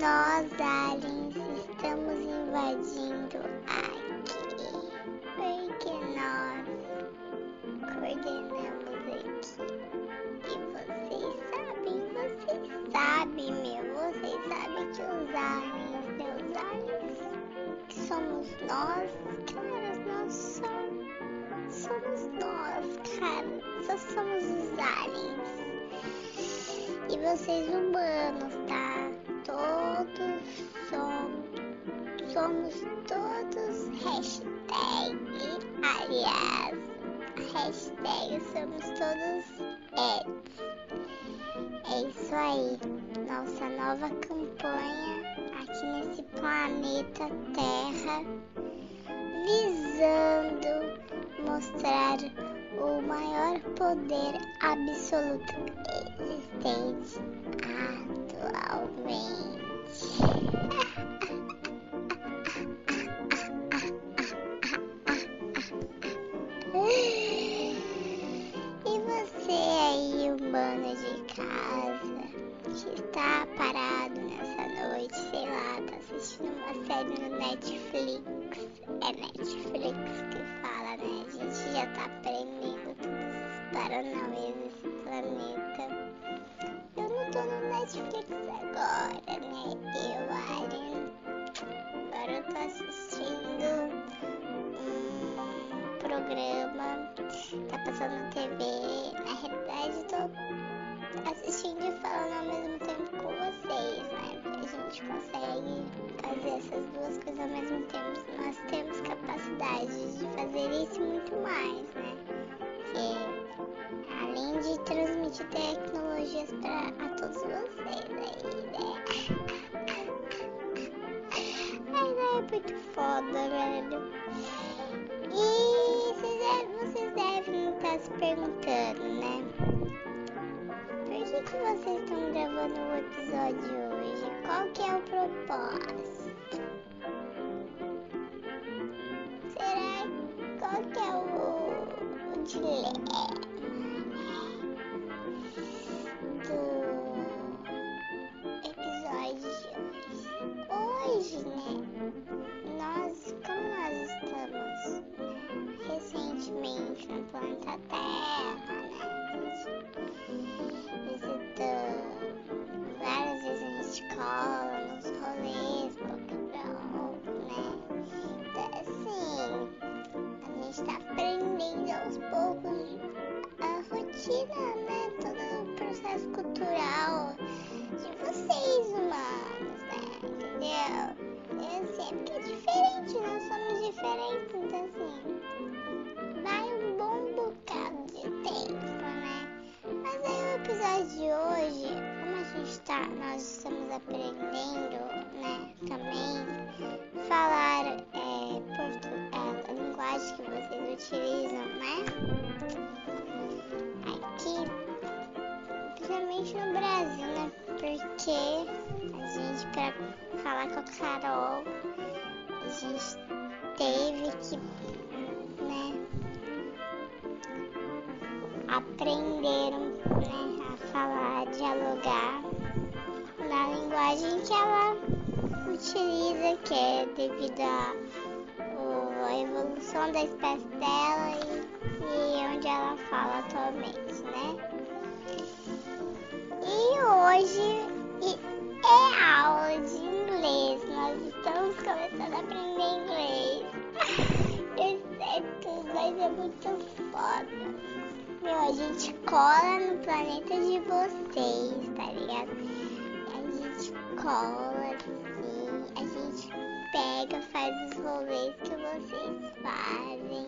nós, aliens, estamos invadindo aqui. Porque nós coordenamos aqui. E vocês sabem, vocês sabem, meu. Vocês sabem que os aliens, meus aliens, que somos nós, cara, nós somos, somos nós, cara. Só somos os aliens. E vocês humanos, tá? Todos somos, somos todos hashtag, aliás, hashtag somos todos eds. É isso aí, nossa nova campanha aqui nesse planeta Terra, visando mostrar o maior poder absoluto existente atualmente. E você aí, humano de casa, que está parado nessa noite, sei lá, tá assistindo uma série no Netflix. É Netflix que fala, né? A gente já tá aprendendo todos os paranauês desse planeta. Eu tô no Netflix agora, né? Eu, Alien. Agora eu tô assistindo um programa. Tá passando na TV. Na realidade, tô assistindo e falando ao mesmo tempo com vocês, né? A gente consegue fazer essas duas coisas ao mesmo tempo. Nós temos capacidade de fazer isso e muito mais, né? Porque além de transmitir tecnologias para todos vocês aí, né? Mas é muito foda, velho. E vocês devem, vocês devem estar se perguntando, né? Por que, que vocês estão gravando o episódio hoje? Qual que é o propósito? Será qual que é o, o dilema? A com a Carol, a gente teve que, né, aprender né, a falar, dialogar na linguagem que ela utiliza, que é devido à evolução da espécie dela e, e onde ela fala atualmente, né? E hoje muito foda. Meu, a gente cola no planeta de vocês, tá ligado? A gente cola assim, a gente pega, faz os rolês que vocês fazem.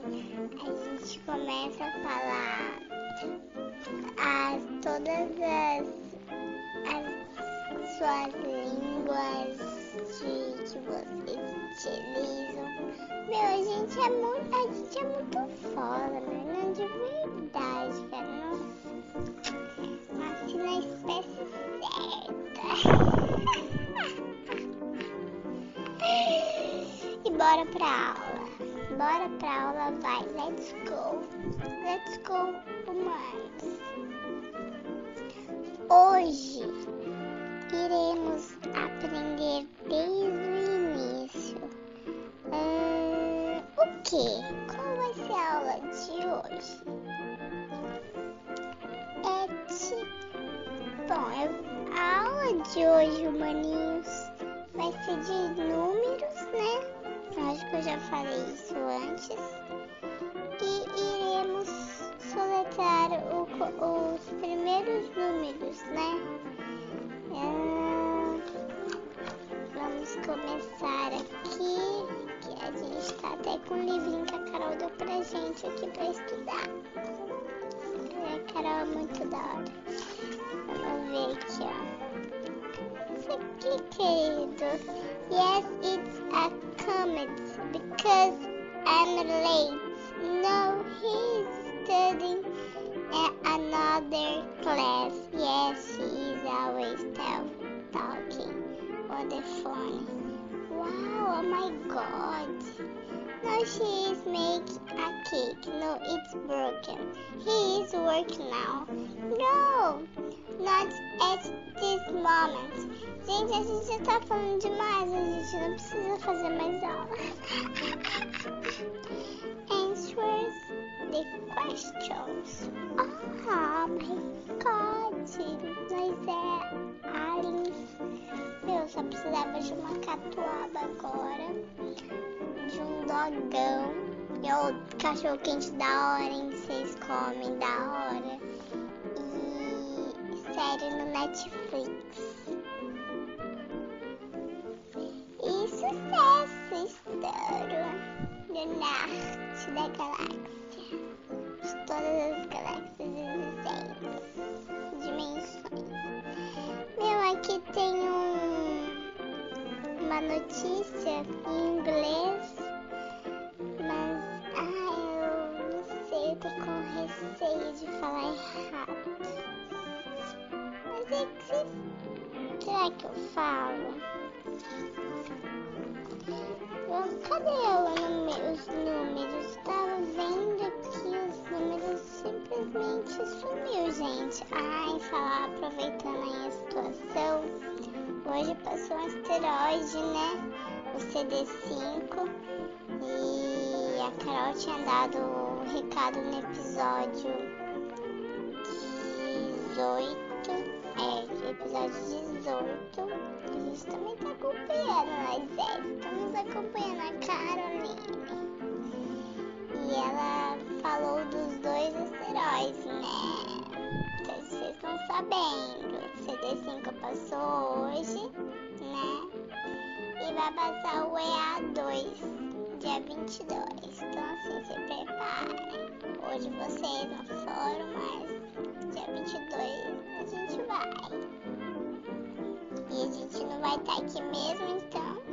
A gente começa a falar as, todas as, as suas línguas que vocês utilizam. Meu, a gente é muito, a gente é muito foda, né? Não, de verdade, cara. Não, nasci na espécie certa. e bora pra aula. Bora pra aula, vai. Let's go. Let's go, humanos. Hoje iremos aprender de hoje, humaninhos, vai ser de números, né? Acho que eu já falei isso antes. E iremos soletrar o, os primeiros números, né? Ah, vamos começar aqui. Que a gente tá até com um livrinho que a Carol deu pra gente aqui pra estudar. A Carol é muito da hora. Another class. Yes, he is always talking on the phone. Wow, oh my god. No, she is making a cake. No, it's broken. He is working now. No, not at this moment. Gente, a gente já tá falando demais, a gente não precisa fazer mais aula. The questions. Oh my god, mas é aliens. Meu, só precisava de uma catuaba agora, de um dogão. E o cachorro quente da hora, hein? Vocês comem da hora. E série no Netflix. norte da galáxia, tem um, uma notícia em inglês, mas ai, eu não sei, eu tô com receio de falar errado. Mas é que será que eu falo? Cadê ela no, os números? Estava vendo que os números simplesmente sumiu, gente. Ai, falar, aproveitando a situação. Hoje passou um asteroide, né? O CD5. E a Carol tinha dado o um recado no episódio 18. É, episódio 18. A gente também tá acompanhando, nós é, estamos acompanhando a Caroline. E ela falou dos dois asteroides, né? Então, vocês não sabem 35 passou hoje, né? E vai passar o EA2, dia 22. Então, assim, se preparem. Hoje vocês não foram, mas dia 22 a gente vai. E a gente não vai estar aqui mesmo, então.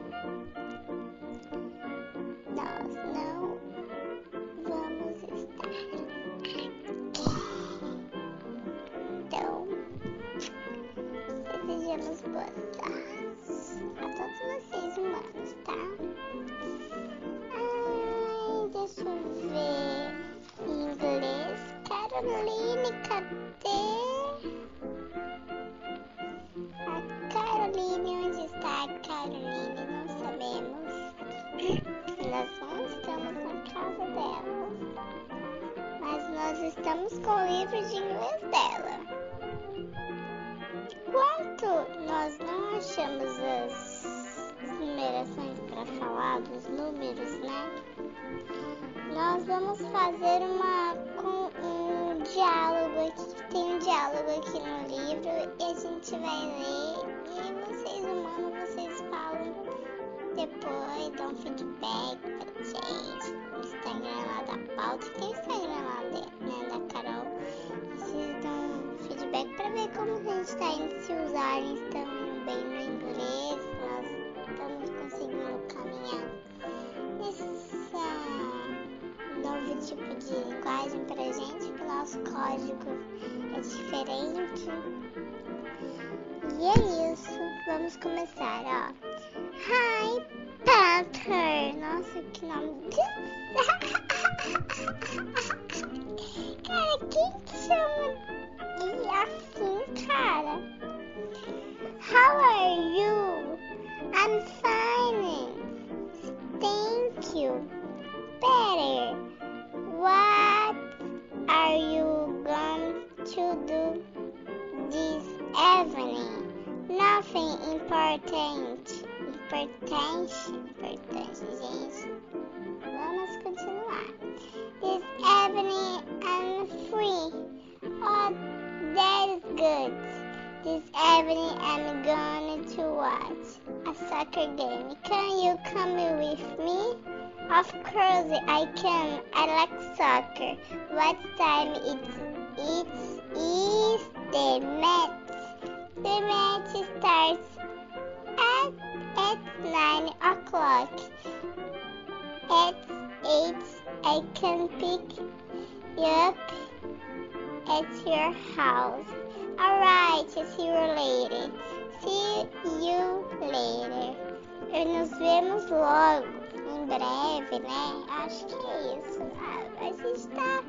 Nós estamos com o livro de inglês dela. Enquanto nós não achamos as numerações para falar dos números, né? Nós vamos fazer uma um diálogo aqui, tem um diálogo aqui no livro e a gente vai ler e vocês humanos depois dá um feedback pra gente Instagram lá da pauta. Tem o Instagram E é isso. Vamos começar, ó. Hi, Panther. Nossa, que nome. cara, quem chama Nothing important. Importante. Importante, gente. Vamos continuar. This evening I'm free. Oh, that is good. This evening I'm going to watch a soccer game. Can you come with me? Of course I can. I like soccer. What time it's it's is the match? The match starts nine o'clock. At eight I can pick you up at your house. Alright, see you later. See you later. E nos vemos logo, em breve, né? Acho que é isso. A, a gente tá.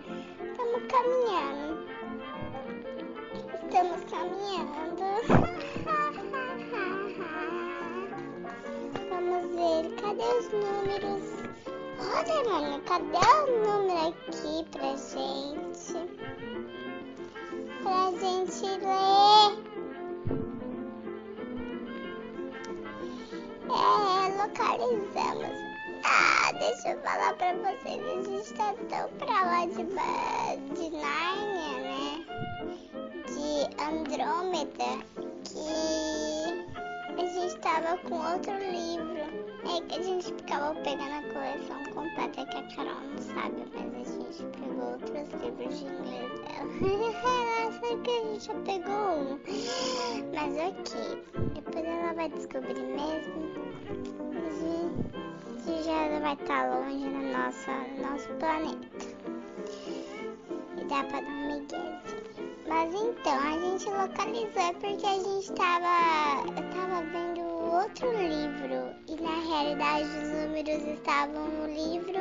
Estamos caminhando. Estamos caminhando. cadê os números? Olha, mano, cadê o número aqui pra gente? Pra gente ler. É, localizamos. Ah, deixa eu falar pra vocês, a gente tá tão pra lá de, de pegando a coleção completa que a Carol não sabe, mas a gente pegou outros livros de inglês dela. Nossa, que a gente já pegou um. Mas ok, depois ela vai descobrir mesmo. A gente já vai estar longe no nosso, nosso planeta. E dá pra dar um miguezinho. Mas então, a gente localizou porque a gente tava, tava vendo outro livro e na realidade os números estavam no livro,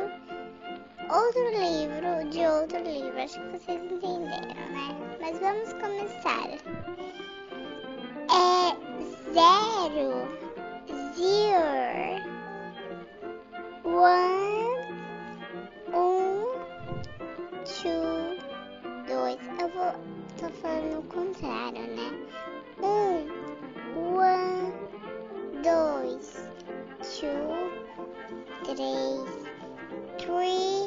outro livro de outro livro. Acho que vocês entenderam, né? Mas vamos começar. É zero, zero, one, um, two, dois. Eu vou, tô falando o contrário, né? Dois, two, três, three,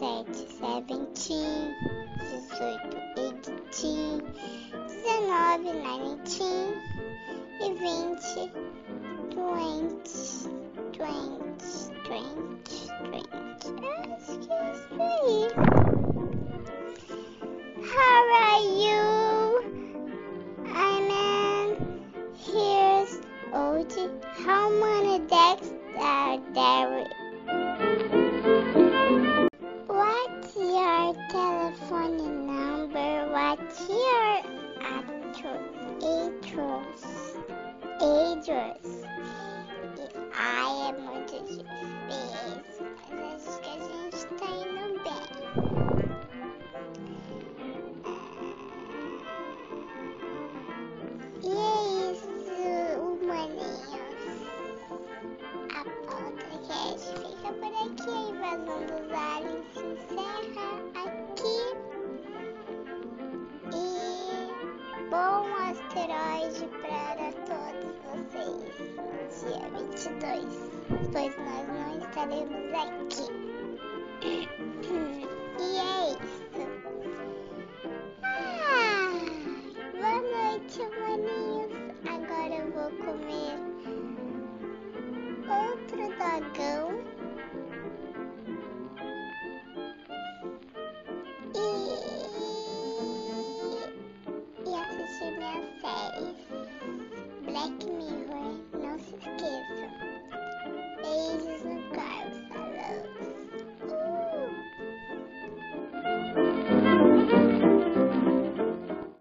17, 17, 18, 18, 19, 19 e 20, 20, 20, 20, 20. Acho que é isso aí. How are you? I'm in. Here's OT. How many decks are there? beijo para todos vocês. Dia 22, pois nós não estaremos aqui. E é isso. Ah, boa noite, maninhos. Agora eu vou comer outro dogão.